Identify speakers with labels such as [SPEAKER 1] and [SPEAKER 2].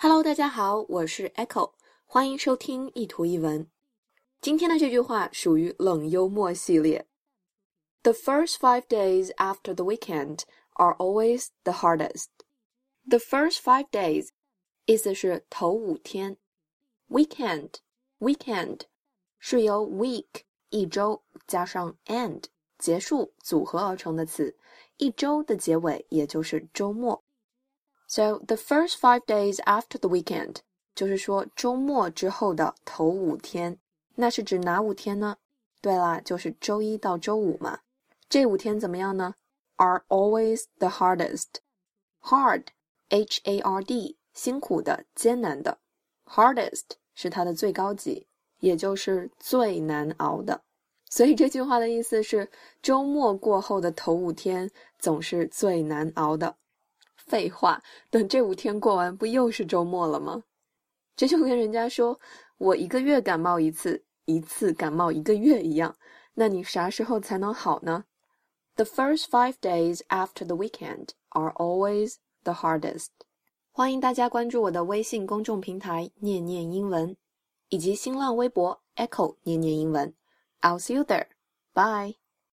[SPEAKER 1] Hello，大家好，我是 Echo，欢迎收听一图一文。今天的这句话属于冷幽默系列。The first five days after the weekend are always the hardest. The first five days 意思是头五天。Weekend weekend 是由 week 一周加上 end 结束组合而成的词，一周的结尾也就是周末。So the first five days after the weekend，就是说周末之后的头五天，那是指哪五天呢？对啦，就是周一到周五嘛。这五天怎么样呢？Are always the hardest. Hard, H-A-R-D，辛苦的、艰难的。Hardest 是它的最高级，也就是最难熬的。所以这句话的意思是，周末过后的头五天总是最难熬的。废话，等这五天过完，不又是周末了吗？这就跟人家说我一个月感冒一次，一次感冒一个月一样。那你啥时候才能好呢？The first five days after the weekend are always the hardest。欢迎大家关注我的微信公众平台“念念英文”，以及新浪微博 “Echo 念念英文”。I'll see you there. Bye.